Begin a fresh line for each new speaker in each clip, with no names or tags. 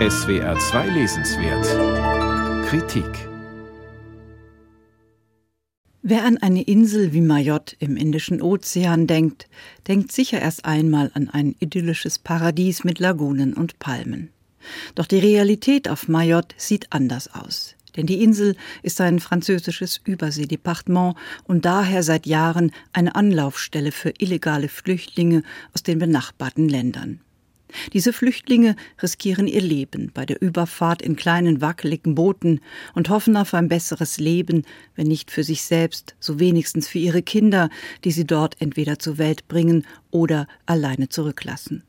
SWR 2 Lesenswert Kritik
Wer an eine Insel wie Mayotte im Indischen Ozean denkt, denkt sicher erst einmal an ein idyllisches Paradies mit Lagunen und Palmen. Doch die Realität auf Mayotte sieht anders aus. Denn die Insel ist ein französisches Überseedepartement und daher seit Jahren eine Anlaufstelle für illegale Flüchtlinge aus den benachbarten Ländern. Diese Flüchtlinge riskieren ihr Leben bei der Überfahrt in kleinen wackeligen Booten und hoffen auf ein besseres Leben, wenn nicht für sich selbst, so wenigstens für ihre Kinder, die sie dort entweder zur Welt bringen oder alleine zurücklassen.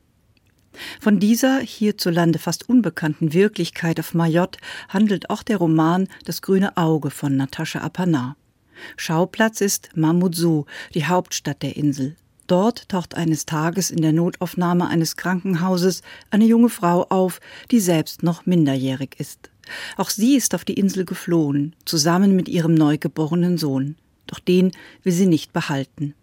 Von dieser hierzulande fast unbekannten Wirklichkeit auf Mayotte handelt auch der Roman Das grüne Auge von Natascha Apanar. Schauplatz ist Mamoudzou, die Hauptstadt der Insel. Dort taucht eines Tages in der Notaufnahme eines Krankenhauses eine junge Frau auf, die selbst noch minderjährig ist. Auch sie ist auf die Insel geflohen, zusammen mit ihrem neugeborenen Sohn. Doch den will sie nicht behalten.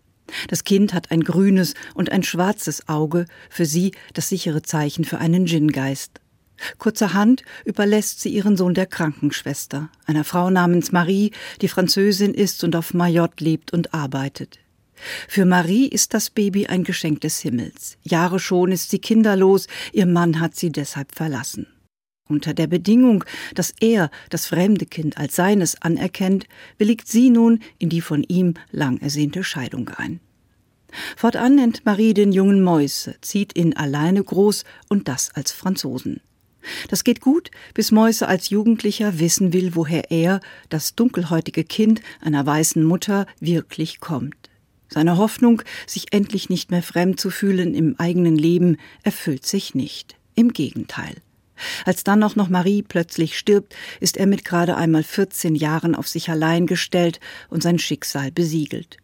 Das Kind hat ein grünes und ein schwarzes Auge, für sie das sichere Zeichen für einen Djingeist. Kurzerhand überlässt sie ihren Sohn der Krankenschwester, einer Frau namens Marie, die Französin ist und auf Mayotte lebt und arbeitet. Für Marie ist das Baby ein Geschenk des Himmels. Jahre schon ist sie kinderlos, ihr Mann hat sie deshalb verlassen. Unter der Bedingung, dass er das fremde Kind als seines anerkennt, willigt sie nun in die von ihm lang ersehnte Scheidung ein. Fortan nennt Marie den jungen Mäuse, zieht ihn alleine groß und das als Franzosen. Das geht gut, bis Mäuse als Jugendlicher wissen will, woher er, das dunkelhäutige Kind einer weißen Mutter, wirklich kommt. Seine Hoffnung, sich endlich nicht mehr fremd zu fühlen im eigenen Leben, erfüllt sich nicht. Im Gegenteil. Als dann auch noch Marie plötzlich stirbt, ist er mit gerade einmal 14 Jahren auf sich allein gestellt und sein Schicksal besiegelt.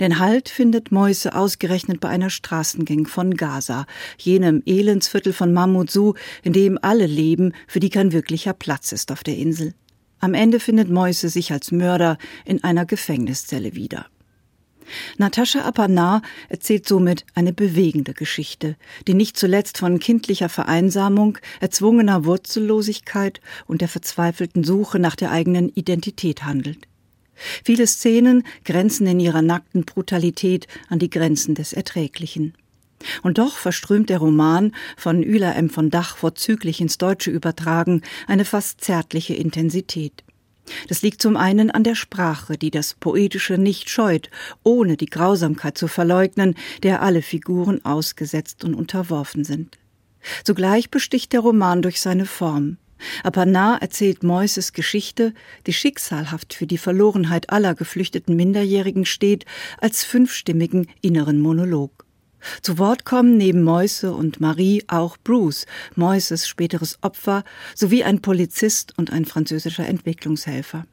Denn Halt findet Mäuse ausgerechnet bei einer Straßengang von Gaza, jenem Elendsviertel von Mamoudzou, in dem alle leben, für die kein wirklicher Platz ist auf der Insel. Am Ende findet Mäuse sich als Mörder in einer Gefängniszelle wieder. Natascha Apanar erzählt somit eine bewegende Geschichte, die nicht zuletzt von kindlicher Vereinsamung, erzwungener Wurzellosigkeit und der verzweifelten Suche nach der eigenen Identität handelt. Viele Szenen grenzen in ihrer nackten Brutalität an die Grenzen des Erträglichen. Und doch verströmt der Roman, von Üler M. von Dach vorzüglich ins Deutsche übertragen, eine fast zärtliche Intensität. Das liegt zum einen an der Sprache, die das Poetische nicht scheut, ohne die Grausamkeit zu verleugnen, der alle Figuren ausgesetzt und unterworfen sind. Zugleich besticht der Roman durch seine Form. Apanar erzählt Moises Geschichte, die schicksalhaft für die Verlorenheit aller geflüchteten Minderjährigen steht, als fünfstimmigen inneren Monolog. Zu Wort kommen neben Mäuse und Marie auch Bruce, Mäuses späteres Opfer, sowie ein Polizist und ein französischer Entwicklungshelfer.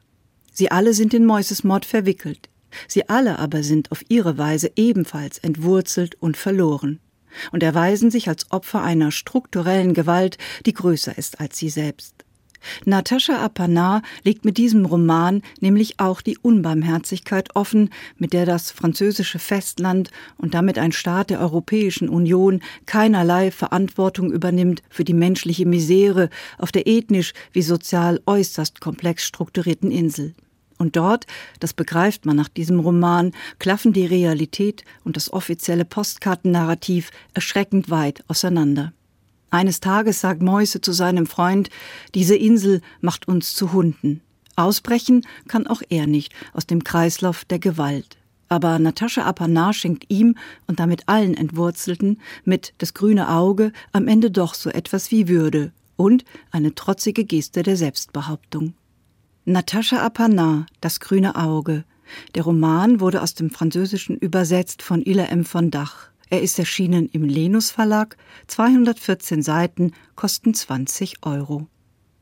Sie alle sind in Mäuses Mord verwickelt. Sie alle aber sind auf ihre Weise ebenfalls entwurzelt und verloren und erweisen sich als Opfer einer strukturellen Gewalt, die größer ist als sie selbst. Natascha Apanar legt mit diesem Roman nämlich auch die Unbarmherzigkeit offen, mit der das französische Festland und damit ein Staat der Europäischen Union keinerlei Verantwortung übernimmt für die menschliche Misere auf der ethnisch wie sozial äußerst komplex strukturierten Insel. Und dort, das begreift man nach diesem Roman, klaffen die Realität und das offizielle Postkartennarrativ erschreckend weit auseinander. Eines Tages sagt Mäuse zu seinem Freund, diese Insel macht uns zu Hunden. Ausbrechen kann auch er nicht aus dem Kreislauf der Gewalt. Aber Natascha Apanar schenkt ihm und damit allen Entwurzelten mit das grüne Auge am Ende doch so etwas wie Würde und eine trotzige Geste der Selbstbehauptung. Natascha Apanar, das grüne Auge. Der Roman wurde aus dem Französischen übersetzt von Ila M. von Dach. Er ist erschienen im Lenus Verlag, 214 Seiten, kosten 20 Euro.